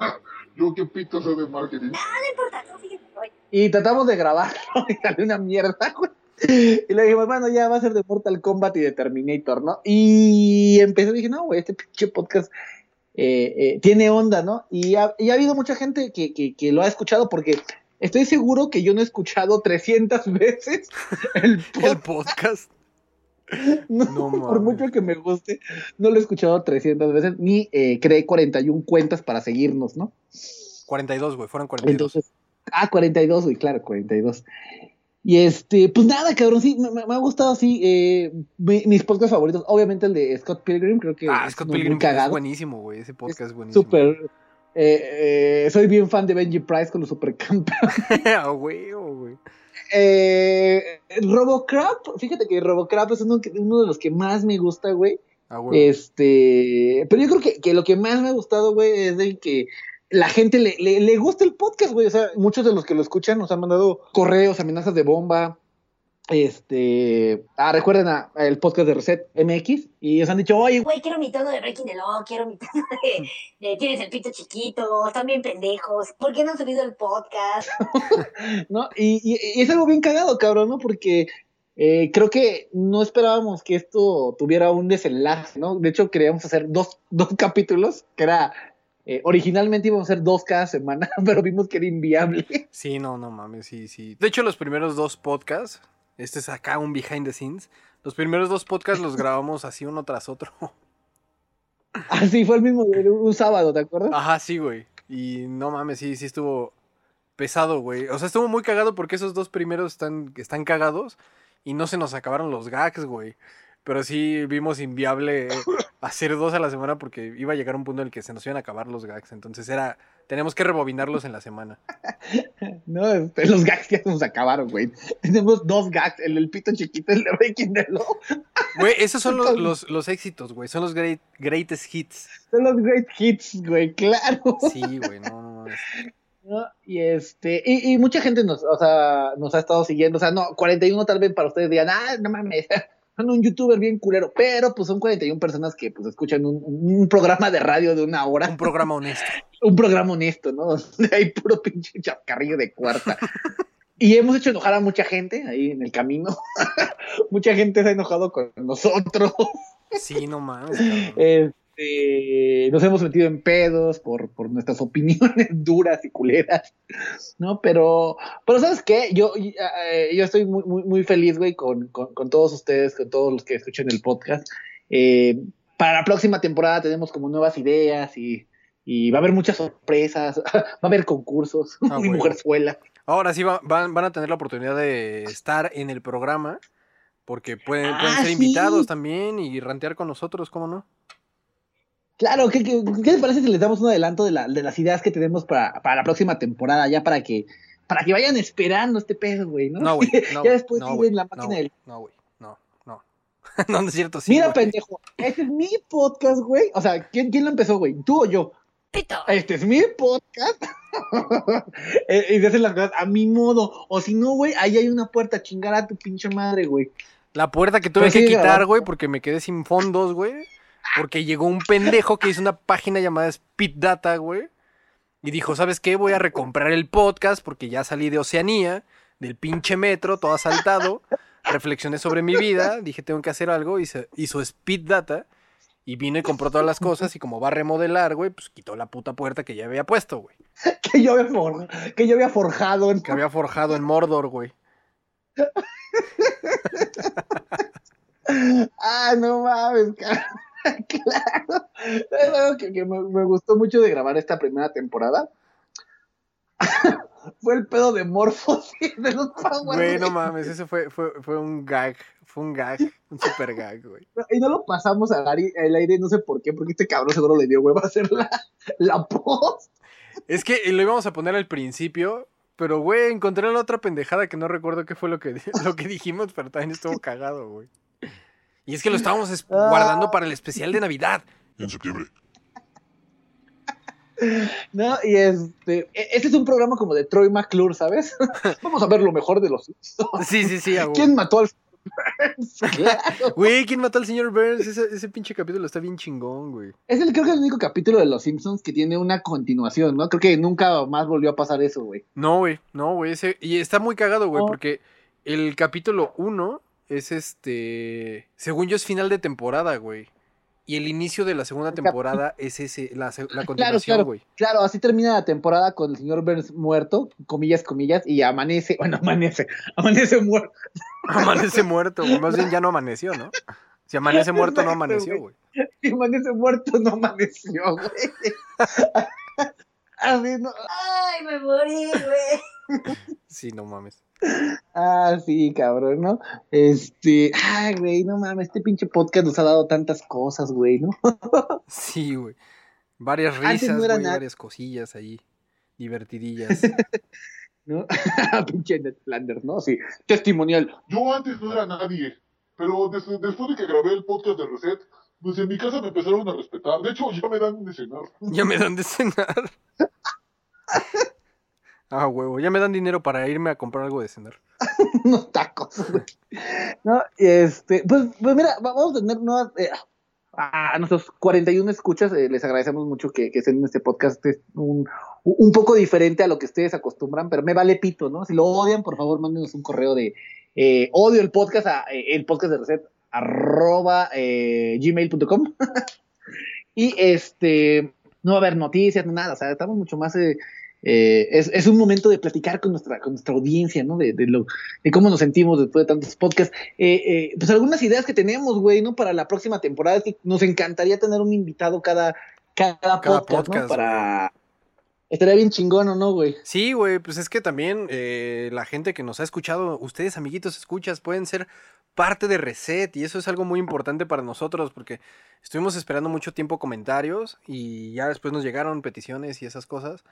[LAUGHS] Yo qué pito sé de marketing. importa, tú fíjate. güey. y tratamos de grabarlo [LAUGHS] y salió una mierda, güey. Y le dijimos, bueno, ya va a ser de Mortal Kombat y de Terminator, ¿no? Y empecé, dije, no, güey, este pinche podcast eh, eh, tiene onda, ¿no? Y ha, y ha habido mucha gente que, que, que lo ha escuchado porque estoy seguro que yo no he escuchado 300 veces el [LAUGHS] El podcast. [LAUGHS] No, No por mucho que me guste, no lo he escuchado 300 veces, ni eh, creé 41 cuentas para seguirnos, ¿no? 42, güey, fueron 42. Entonces, ah, 42, güey, claro, 42. Y este, pues nada, cabrón, sí, me, ha gustado así, eh, mi- mis podcasts favoritos, obviamente el de Scott Pilgrim, creo que ah, es Scott muy Pilgrim es cagado, buenísimo, güey. Ese podcast es buenísimo. súper, eh, eh, soy bien fan de Benji Price con los supercampeones. [LAUGHS] A huevo, güey. Eh, Robocrap, fíjate que Robocrap es uno, uno de los que más me gusta, güey. Este, pero yo creo que, que lo que más me ha gustado, güey, es de que la gente le, le, le gusta el podcast, güey. O sea, muchos de los que lo escuchan nos han mandado correos, amenazas de bomba. Este, ah, recuerden a, a el podcast de Reset MX y nos han dicho, oye, Güey, quiero mi tono de Breaking the Law, quiero mi [LAUGHS] tono de, de Tienes el pito chiquito, están bien pendejos. ¿Por qué no han subido el podcast? [LAUGHS] ¿no? Y, y- y es algo bien cagado, cabrón, ¿no? Porque eh, creo que no esperábamos que esto tuviera un desenlace, ¿no? De hecho, queríamos hacer dos, dos [LAUGHS] capítulos, que era, eh, originalmente íbamos a hacer dos cada semana, pero vimos que era inviable. Sí, no, no mames, sí, sí. De hecho, los primeros dos podcasts, este es acá un behind the scenes. Los primeros dos podcasts los grabamos así uno tras otro. [LAUGHS] Así fue el mismo, un sábado, ¿te acuerdas? Ajá, sí, güey. Y no mames, sí, sí estuvo pesado, güey. O sea, estuvo muy cagado porque esos dos primeros están, están cagados y no se nos acabaron los gags, güey. Pero sí vimos inviable hacer dos a la semana porque iba a llegar un punto en el que se nos iban a acabar los gags. Entonces era, tenemos que rebobinarlos en la semana. [LAUGHS] No, este, los gags ya nos acabaron, güey. [LAUGHS] Tenemos dos gags, el del pito chiquito, el de Breaking the Law. [LAUGHS] Güey, esos son los, los, los éxitos, güey. Son los great, greatest hits. Son los great hits, güey, claro. Sí, güey, no, no. ¿no? Y este, y, y mucha gente nos, o sea, nos ha estado siguiendo, o sea, no, 41 tal vez para ustedes digan, ah, no mames, son un youtuber bien culero, pero pues son 41 personas que pues escuchan un, un programa de radio de una hora, Un programa honesto. [LAUGHS] un programa honesto, ¿no? Donde [LAUGHS] hay puro pinche chascarrillo de cuarta. y hemos hecho enojar a mucha gente ahí en el camino. [LAUGHS] mucha gente se ha enojado con nosotros. Sí, no mames. cabrón. Este, nos hemos metido en pedos por, por nuestras [LAUGHS] opiniones duras y culeras, ¿no? Pero, pero ¿sabes qué? Yo, eh, yo estoy muy, muy, muy feliz, güey, con, con, con todos ustedes, con todos los que escuchan el podcast. Eh, para la próxima temporada tenemos como nuevas ideas y, y va a haber muchas sorpresas, [LAUGHS] va a haber concursos, Ah, [LAUGHS] mi mujerzuela. Ahora sí va- van, van a tener la oportunidad de estar en el programa. Porque pueden, pueden Ah, ser sí. invitados también y rantear con nosotros, ¿cómo no? Claro, ¿qué, qué, qué les parece si les damos un adelanto de, la, de las ideas que tenemos para, para la próxima temporada, ya para que, para que vayan esperando este pedo, güey, ¿no? No, güey. [LAUGHS] No, ya después no, siguen güey, la máquina del No, güey. No, no. [LAUGHS] no, no es cierto, sí. Mira, pendejo, este es mi podcast, güey. O sea, ¿quién, quién lo empezó, güey? ¿Tú o yo? Pito. Este es mi podcast. [LAUGHS] Eh, y se hacen las cosas a mi modo. O si no, güey, ahí hay una puerta, chingar a tu pinche madre, güey. La puerta que tuve Pero que quitar, güey, porque me quedé sin fondos, güey. Porque llegó un pendejo que hizo una página llamada Speed Data, güey. Y dijo, ¿sabes qué? Voy a recomprar el podcast porque ya salí de Oceanía, del pinche metro, todo asaltado. Reflexioné sobre mi vida, dije, tengo que hacer algo. Hizo, hizo Speed Data y vino y compró todas las cosas. Y como va a remodelar, güey, pues quitó la puta puerta que ya había puesto, güey. [LAUGHS] Que yo había, for- que yo había forjado. en- Que había forjado en Mordor, güey. [LAUGHS] Ah, no mames, cara. [LAUGHS] claro. Es algo que, que me, me gustó mucho de grabar esta primera temporada. [LAUGHS] Fue el pedo de Morphosis [LAUGHS] de los Power Güey, no mames, ese fue, fue, fue un gag. Fue un gag, un super gag, güey. Y no lo pasamos al aire, al aire, no sé por qué, porque este cabrón seguro le dio hueva a hacer la, la post. Es que lo íbamos a poner al principio, pero güey, encontré la otra pendejada que no recuerdo qué fue lo que, lo que dijimos, pero también estuvo cagado, güey. Y es que lo estábamos es- Ah. guardando para el especial de Navidad. En septiembre. ¿no? Y este, este es un programa como de Troy McClure, ¿sabes? [LAUGHS] Vamos a ver lo mejor de los Simpsons. Sí, sí, sí, a huevo. ¿Quién mató al Burns? [LAUGHS] Claro. Güey, ¿quién mató al señor Burns? Ese, ese pinche capítulo está bien chingón, güey. Es el, creo que es el único capítulo de los Simpsons que tiene una continuación, ¿no? Creo que nunca más volvió a pasar eso, güey. No, güey, no, güey, ese... Y está muy cagado, güey, No. porque el capítulo 1 es este... Según yo es final de temporada, güey. Y el inicio de la segunda temporada es ese, la, [LAUGHS] continuación, claro. güey. Claro, así termina la temporada con el señor Burns muerto, comillas, comillas, y amanece, bueno, [LAUGHS] amanece, amanece muerto. [LAUGHS] Amanece muerto, güey. Más bien ya no amaneció, ¿no? Si amanece muerto, no amaneció, güey. Y amanece muerto, no amaneció, güey. Así, no. Ay, me morí, güey. Sí, no mames. Ah, sí, cabrón, ¿no? Este, ay, güey, no mames, este pinche podcast nos ha dado tantas cosas, güey, ¿no? [LAUGHS] Sí, güey. Varias risas, no güey, varias cosillas ahí. Divertidillas. [LAUGHS] ¿No? [LAUGHS] pinche Ned Flanders, ¿no? Sí, testimonial. Yo antes no era nadie, pero des- después de que grabé el podcast de Reset, pues en mi casa me empezaron a respetar. De hecho, ya me dan de cenar. ya me dan de cenar. Ah, huevo. Ya me dan dinero para irme a comprar algo de cenar. [LAUGHS] unos tacos. No, este, pues, pues mira, va- vamos a tener nuevas. eh, a nuestros 41 escuchas, eh, les agradecemos mucho que, que estén en este podcast. Es un, un poco diferente a lo que ustedes acostumbran, pero me vale pito, ¿no? Si lo odian, por favor, mándenos un correo de eh, odio el podcast a el podcast de reset arroba gmail.com. [LAUGHS] y este, no va a haber noticias, no nada, o sea, estamos mucho más. Eh, es, es un momento de platicar con nuestra, con nuestra audiencia, ¿no? De, de lo, de cómo nos sentimos después de tantos podcasts. Eh, eh, pues algunas ideas que tenemos, güey, ¿no? Para la próxima temporada. Es que nos encantaría tener un invitado cada, cada, Cada podcast, podcast, ¿no? Para. Estaría bien chingón, ¿o no, güey? Sí, güey, pues es que también la gente que nos ha escuchado, ustedes amiguitos escuchas, pueden ser parte de Reset y eso es algo muy importante para nosotros porque estuvimos esperando mucho tiempo comentarios y ya después nos llegaron peticiones y esas cosas,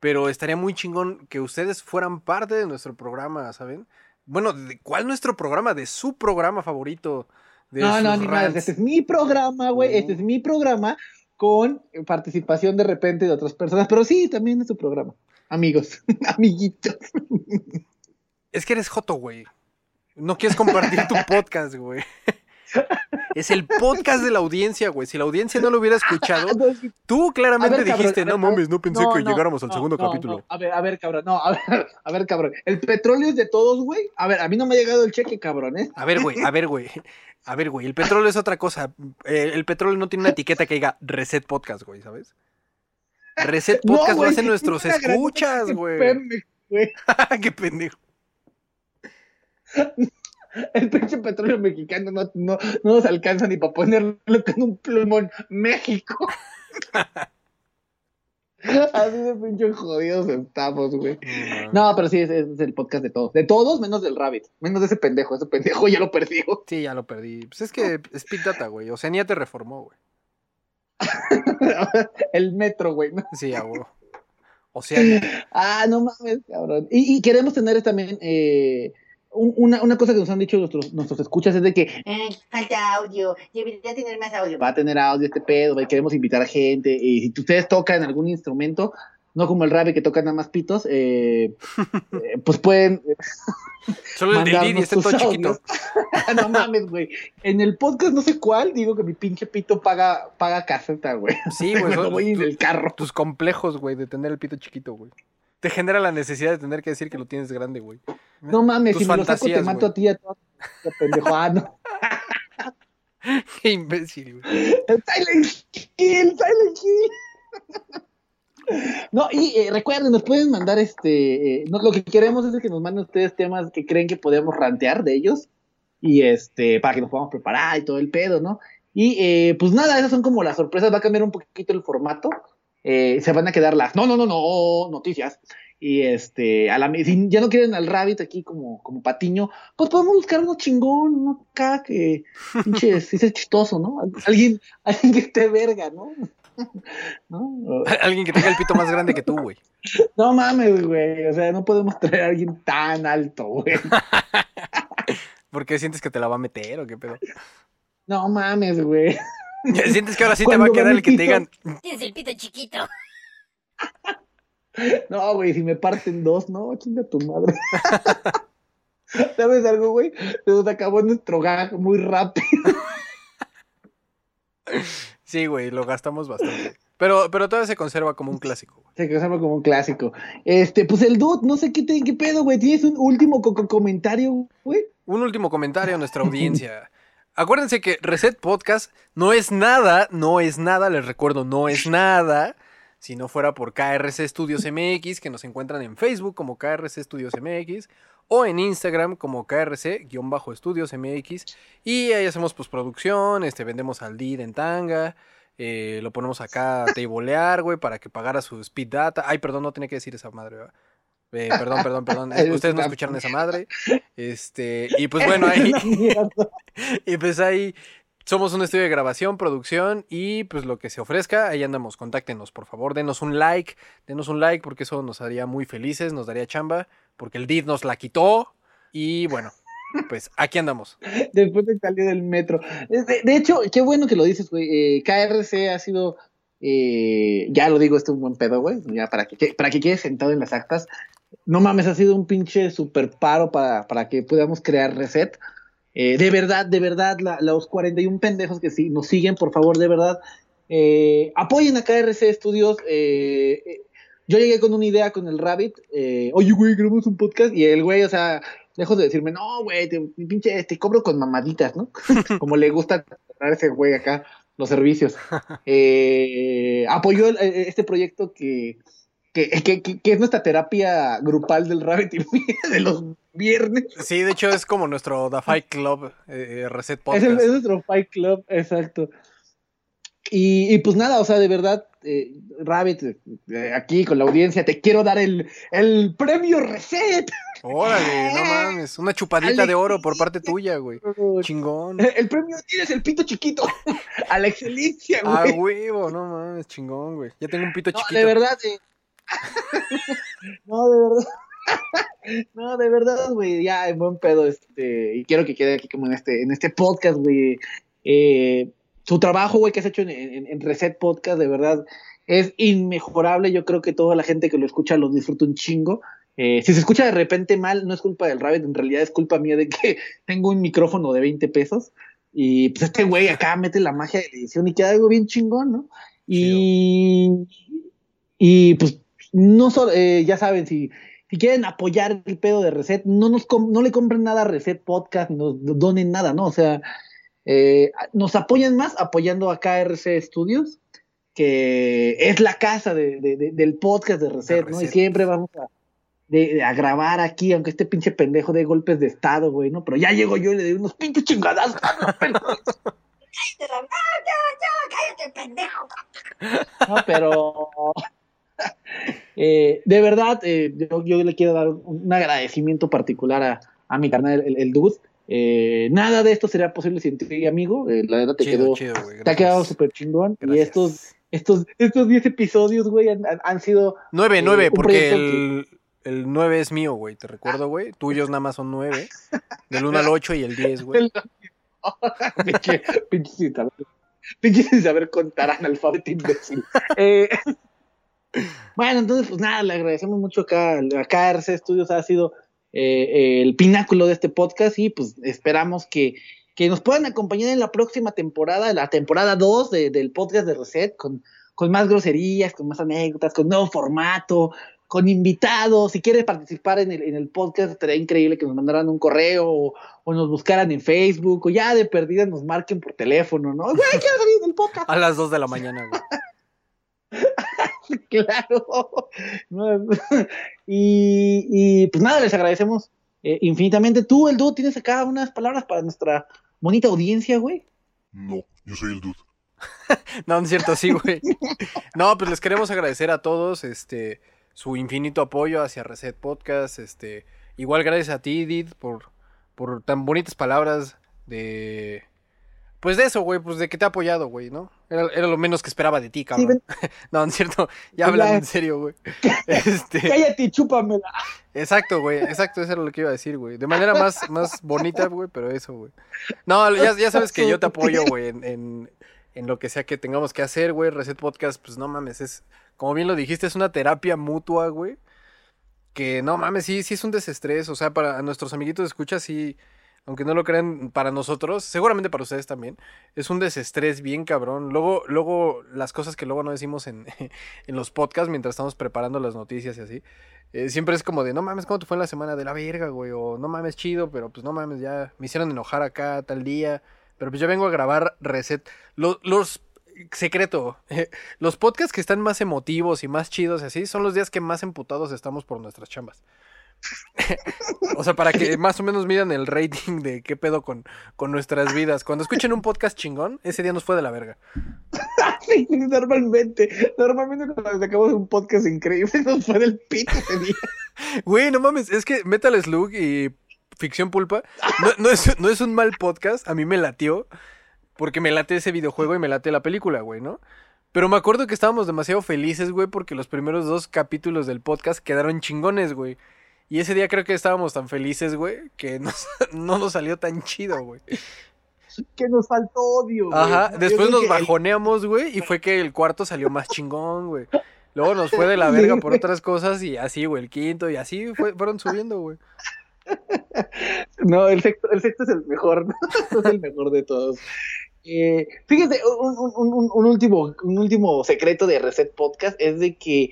pero estaría muy chingón que ustedes fueran parte de nuestro programa, ¿saben? Bueno, ¿de cuál nuestro programa? De su programa favorito. De No, no, ni más. rants. Este es mi programa, güey. Este es mi programa con participación de repente de otras personas. Pero sí, también es su programa. Amigos, [LAUGHS] amiguitos. Es que eres joto, güey. No quieres compartir tu [LAUGHS] podcast, güey. Es el podcast de la audiencia, güey. Si la audiencia no lo hubiera escuchado, [LAUGHS] tú claramente A ver, cabrón, dijiste, ver, no mames, no pensé no, que no, llegáramos al no, segundo capítulo. A ver, a ver, cabrón. No, a ver, a ver, cabrón. El petróleo es de todos, güey. A ver, a mí no me ha llegado el cheque, cabrón, ¿eh? A ver, güey, a ver, güey. A ver, güey, el petróleo es otra cosa. Eh, el petróleo no tiene una etiqueta que diga Reset Podcast, güey, ¿sabes? Reset Podcast lo hacen nuestros escuchas, güey. [LAUGHS] Qué pendejo. [LAUGHS] El pinche petróleo mexicano no, no, no nos alcanza ni para ponerlo con un plumón. México. [LAUGHS] Así de pinche jodidos estamos, güey. No, pero sí, ese es el podcast de todos. De todos, menos del Rabbit. Menos de ese pendejo. Ese pendejo ya lo perdió. Sí, ya lo perdí. Pues es que es Big Data, güey. Oceanía te reformó, güey. [LAUGHS] el metro, güey. ¿no? Sí, a huevo. Oceanía. Ah, no mames, cabrón. Y, y queremos tener también eh, una, una cosa que nos han dicho nuestros, nuestros escuchas es de que Eh, falta audio. Debería tener más audio. va a tener audio este pedo, queremos invitar a gente. Y si ustedes tocan algún instrumento, no como el Rabbit que toca nada más pitos, eh, eh, pues pueden [LAUGHS] Solo el Didi mandarnos está todo chiquito. [LAUGHS] no mames, güey. En el podcast no sé cuál, digo que mi pinche pito paga, paga caseta, güey. Sí, güey. [LAUGHS] Voy en el carro. tus complejos, güey, de tener el pito chiquito, güey. Te genera la necesidad de tener que decir que lo tienes grande, güey. No mames, Tus si me lo saco te mato güey. a ti y a todo. Qué pendejo. Ah, no. [LAUGHS] Qué imbécil, güey. Silent Hill, Silent Hill. No, y eh, recuerden, nos pueden mandar este. eh, no, lo que queremos es que nos manden ustedes temas que creen que podemos rantear de ellos. Y este, para que nos podamos preparar y todo el pedo, ¿no? Y eh, pues nada, esas son como las sorpresas. Va a cambiar un poquito el formato. Eh, se van a quedar las. No, no, no, no, noticias. Y este, a la, si ya no quieren al Rabbit aquí como, como patiño, pues podemos buscar uno chingón, uno acá que [LAUGHS] pinche, sí es chistoso, ¿no? Alguien, [LAUGHS] alguien que esté verga, ¿no? [LAUGHS] ¿No? Alguien que tenga el pito más grande que tú, güey. No mames, güey. O sea, no podemos traer a alguien tan alto, güey. ¿Por qué sientes que te la va a meter o qué pedo? No mames, güey. ¿Sientes que ahora sí te va a quedar el que te digan, Tienes el pito chiquito. [LAUGHS] No, güey, si me parten dos, no, chinga tu madre. [LAUGHS] ¿Sabes algo, güey? Se nos acabó nuestro gag muy rápido. [LAUGHS] Sí, güey, lo gastamos bastante. Pero, pero todavía se conserva como un clásico, güey. Se conserva como un clásico. Este, pues el dude, no sé qué, te- qué pedo, güey. ¿Tienes un último co- comentario, güey? Un último comentario a nuestra audiencia. Acuérdense que Reset Podcast no es nada, no es nada, les recuerdo, no es nada. Si no fuera por KRC Studios MX, que nos encuentran en Facebook como KRC Studios MX o en Instagram como KRC-Estudios MX. Y ahí hacemos postproducción, este, vendemos al DID en tanga. eh, lo ponemos acá a teibolear, güey, para que pagara su speed data. Ay, perdón, no tenía que decir esa madre. Eh, perdón, perdón, perdón. Ay, [LAUGHS] Ustedes no escucharon esa madre. Este, y pues [LAUGHS] bueno, ahí, [LAUGHS] y pues ahí somos un estudio de grabación, producción y pues lo que se ofrezca, ahí andamos, contáctenos, por favor, denos un like, denos un like porque eso nos haría muy felices, nos daría chamba, porque el DID nos la quitó y bueno, pues aquí andamos. Después de salir del metro. De, de hecho, qué bueno que lo dices, güey. Eh, KRC ha sido, eh, ya lo digo, este es un buen pedo, güey. Ya para que- para que quede sentado en las actas. No mames, ha sido un pinche super paro para, para que podamos crear reset. Eh, de verdad, de verdad, la- los 41 pendejos que sí, nos siguen, por favor, de verdad, eh, apoyen a KRC Studios. eh, yo llegué con una idea con el Rabbit. Oye, güey, grabamos un podcast. Y el güey, o sea, lejos de decirme, no, güey, te, pinche, te cobro con mamaditas, ¿no? [LAUGHS] Como le gusta a ese güey acá los servicios. [LAUGHS] Apoyó el- este proyecto que, que, que, que- es nuestra terapia grupal del Rabbit y [LAUGHS] de los viernes. Sí, de hecho es como nuestro The Fight Club eh, eh, Reset Es, Podcast. el- es nuestro Fight Club, exacto. Y, y pues nada, o sea, de verdad, eh, Rabbit, eh, aquí con la audiencia, te quiero dar el, el premio Reset. Órale, no [LAUGHS] mames, una chupadita de oro por parte tuya, güey. Chingón. El premio tienes el pito chiquito. [LAUGHS] A la excelencia, güey. huevo, no mames, chingón, güey. Ya tengo un pito No, chiquito. de verdad, eh. No, de verdad. [LAUGHS] no, de verdad, güey, ya en buen pedo, este, y quiero que quede aquí como en este, en este podcast, güey. Eh, su trabajo, güey, que has hecho en, en- en Reset Podcast, de verdad, es inmejorable. Yo creo que toda la gente que lo escucha lo disfruta un chingo. Eh, si se escucha de repente mal, no es culpa del Rabbit, en realidad es culpa mía de que [LAUGHS] tengo un micrófono de 20 pesos. Y pues este güey acá mete la magia de la edición y queda algo bien chingón, ¿no? Y, y pues no solo, eh, ya saben, si, si quieren apoyar el pedo de Reset, no, nos com- no le compren nada a Reset Podcast, no donen nada, ¿no? O sea, eh, nos apoyan más apoyando a KRC Studios, que es la casa de- de- de- del podcast de Reset, ¿no? Y siempre vamos a, de- a grabar aquí, aunque este pinche pendejo de golpes de estado, güey, ¿no? Pero ya llego yo y le doy unos pinches chingadazos. [LAUGHS] Cállate, Ram- ¡Ah, ya, ya! ¡Cállate, pendejo! ¿no? Pero eh, de verdad, eh, yo, yo le quiero dar un, un agradecimiento particular a, a mi carnal, el, el Dude. Eh, nada de esto sería posible sin ti, amigo. Eh, la verdad te Chido, quedó, chido, te ha quedado súper chingón. Y Gracias. estos, estos, estos 10 episodios, güey, han, han- sido. Nueve, eh, nueve, un porque el, el nueve es mío, güey. Te recuerdo, güey. Tuyos nada más son nueve. Del 1 al 8 y el 10, güey. [LAUGHS] pinche, pinche sin saber, pinche sin saber contar analfabeto imbécil. Eh, bueno, entonces, pues nada, le agradecemos mucho acá, a KRC Studios ha sido eh, el pináculo de este podcast y pues esperamos que, que nos puedan acompañar en la próxima temporada, la temporada 2 de- del podcast de Reset, con, con más groserías, con más anécdotas, con nuevo formato, con invitados. Si quieres participar en el, en el podcast, estaría increíble que nos mandaran un correo o, o nos buscaran en Facebook o ya de perdida nos marquen por teléfono, ¿no? Güey, quiero salir del podcast. A las 2 de la mañana, güey. [LAUGHS] [LAUGHS] Claro. No, [LAUGHS] y, y, pues nada, les agradecemos eh, infinitamente. Tú, el dúo, tienes acá unas palabras para nuestra bonita audiencia, güey. No, yo soy el dude. [LAUGHS] No, no es cierto, sí, güey. No, pues les queremos agradecer a todos, este, su infinito apoyo hacia Reset Podcast, este, igual gracias a ti, Did, por, por tan bonitas palabras de, pues de eso, güey, pues de que te ha apoyado, güey, ¿no? Era, era lo menos que esperaba de ti, cabrón. ven. [LAUGHS] No, no es cierto, ya Ya. hablando en serio, güey. [LAUGHS] Este, Cállate y chúpamela. exacto, güey, exacto, eso era lo que iba a decir, güey. De manera más, más bonita, güey, pero eso, güey. No, ya, ya sabes que yo te apoyo, güey, en, en, en lo que sea que tengamos que hacer, güey. Reset Podcast, pues no mames, es, como bien lo dijiste, es una terapia mutua, güey. Que no mames, sí, sí es un desestrés. O sea, para nuestros amiguitos de escucha, sí, aunque no lo crean para nosotros, seguramente para ustedes también, es un desestrés bien cabrón. Luego, luego, las cosas que luego no decimos en, [LAUGHS] en los podcasts mientras estamos preparando las noticias y así. eh, siempre es como de, no mames, ¿cómo te fue en la semana de la verga, güey? O no mames, chido, pero pues no mames, ya me hicieron enojar acá tal día. Pero pues yo vengo a grabar reset. Lo- los secreto, [LAUGHS] los podcasts que están más emotivos y más chidos y así son los días que más emputados estamos por nuestras chambas. [LAUGHS] o sea, para que más o menos midan el rating de qué pedo con, con nuestras vidas. Cuando escuchen un podcast chingón, ese día nos fue de la verga. [LAUGHS] Sí, normalmente, normalmente cuando sacamos un podcast increíble nos fue del pito ese día. [LAUGHS] Güey, no mames, es que Metal Slug y Ficción Pulpa no, no es, no es un mal podcast, a mí me latió, porque me late ese videojuego y me late la película, güey, ¿no? Pero me acuerdo que estábamos demasiado felices, güey, porque los primeros dos capítulos del podcast quedaron chingones, güey. Y ese día creo que estábamos tan felices, güey, que nos- [LAUGHS] no nos salió tan chido, güey. Que nos faltó odio. güey. Ajá, después nos bajoneamos, güey, y fue que el cuarto salió más chingón, güey. Luego nos fue de la verga por otras cosas y así, güey, el quinto y así fue- fueron subiendo, güey. No, el sexto, el sexto es el mejor, ¿no? [LAUGHS] es el mejor de todos. Eh, fíjate, un, un- un- un último, un último secreto de Reset Podcast es de que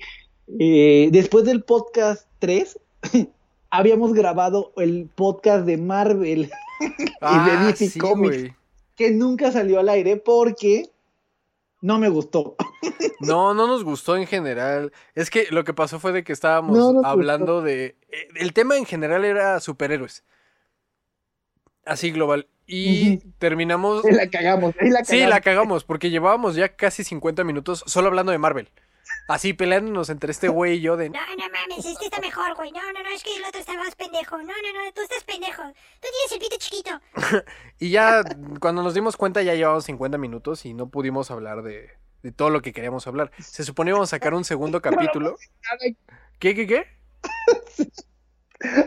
eh, después del podcast 3 [LAUGHS] habíamos grabado el podcast de Marvel [LAUGHS] Ah, DC sí, Comics. que nunca salió al aire porque no me gustó. [LAUGHS] No, no nos gustó en general. Es que lo que pasó fue de que estábamos No hablando de... eh, El tema en general era superhéroes. Así global. Y terminamos... Cagamos, la cagamos. Sí, la cagamos, porque llevábamos ya casi 50 minutos solo hablando de Marvel. Así peleándonos entre este güey y yo de... No, no mames, este está mejor, güey. No, no, no, es que el otro está más pendejo. No, no, no, tú estás pendejo. Tú tienes el pito chiquito. [LAUGHS] Y ya cuando nos dimos cuenta ya llevábamos 50 minutos y no pudimos hablar de, de todo lo que queríamos hablar. Se supone íbamos a sacar un segundo [LAUGHS] capítulo. [LAUGHS] ¿Qué, qué, qué?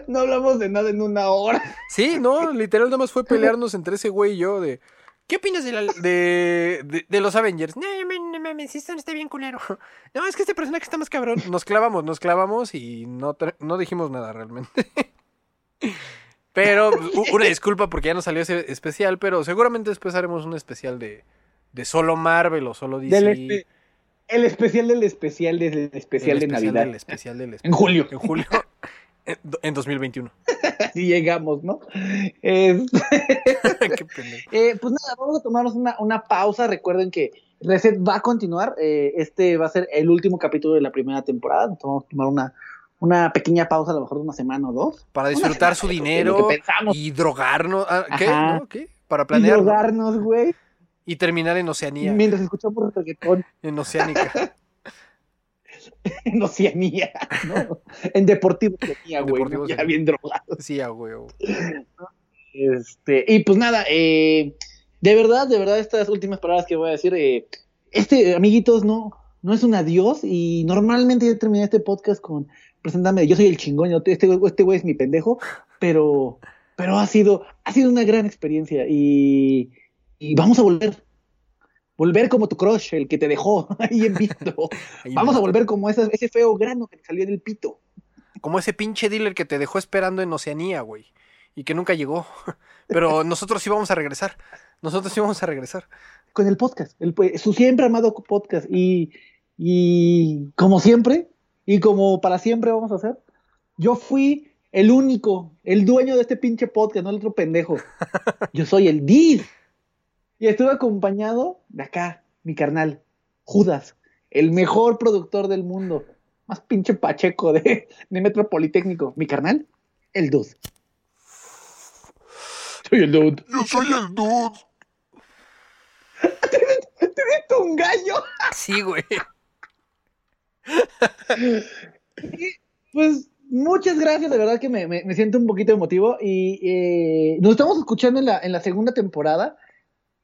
No hablamos de nada en una hora. Sí, no, literal nada más fue pelearnos entre ese güey y yo de... ¿Qué opinas de, la- de, de- de los Avengers? No, no, mames, esto no está bien culero. [LAUGHS] No, es que este personaje está más cabrón. Nos clavamos, nos clavamos y no, no dijimos nada realmente. [LAUGHS] Pero pues, una disculpa porque ya no salió ese especial, pero seguramente después haremos un especial de, de solo Marvel o solo DC. Del espe- el especial del especial del especial El de Navidad. El especial del En especial. julio. En julio. [LAUGHS] En, en 2021. [LAUGHS] Así llegamos, ¿no? Es- [LAUGHS] Qué. [LAUGHS] Eh, pues nada, vamos a tomarnos una, una pausa. Recuerden que Reset va a continuar. Eh, este va a ser el último capítulo de la primera temporada. Entonces vamos a tomar una, una pequeña pausa, a lo mejor de una semana o dos. Para disfrutar su dinero y drogarnos. ah, ¿Qué? ¿Qué? Para Y planear. ¿no? drogarnos, güey, Y terminar en Oceanía. mientras escuchamos reggaetón En Oceánica. [LAUGHS] en Oceanía, ¿no? En Deportivo Oceanía, güey, ya bien drogado. Sí, a huevo. Este, y pues nada, eh, de verdad, de verdad, estas últimas palabras que voy a decir, eh, este, amiguitos, no, no es un adiós. Y normalmente yo terminé este podcast con presentarme, yo soy el chingón, este, güey- este güey es mi pendejo, pero, pero ha sido, ha sido una gran experiencia y, y vamos a volver. Volver como tu crush, el que te dejó [LAUGHS] ahí en visto. [LAUGHS] Vamos va. a volver como ese, ese feo grano que te salió en el pito. Como ese pinche dealer que te dejó esperando en Oceanía, güey. Y que nunca llegó. [LAUGHS] Pero nosotros sí vamos a regresar. Nosotros sí vamos a regresar. con el podcast, el, su siempre amado podcast. Y, y como siempre, y como para siempre vamos a hacer, yo fui el único, el dueño de este pinche podcast, no el otro pendejo. Yo soy el Did. Y estuve acompañado de acá, mi carnal, Judas, el mejor productor del mundo. Más pinche pacheco de, de Metro Politécnico. Mi carnal, el Dude. Soy el Dude. Yo soy el dude. ¿Te viste un gallo? Sí, güey. Pues muchas gracias, de verdad que me, me- me siento un poquito emotivo y eh, nos estamos escuchando en la, en la segunda temporada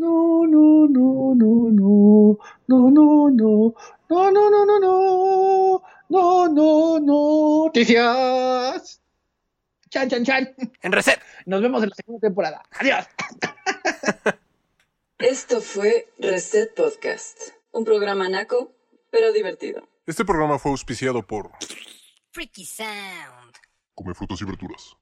no. No, no, no, no, no, no, no, no, no, no, no, no, no, no, no, noticias. Chan, chan, chan. En reset. Nos vemos en la segunda temporada. Adiós. Esto fue Reset Podcast, un programa naco, pero divertido. Este programa fue auspiciado por Freaky Sound. Come Frutas y Verduras.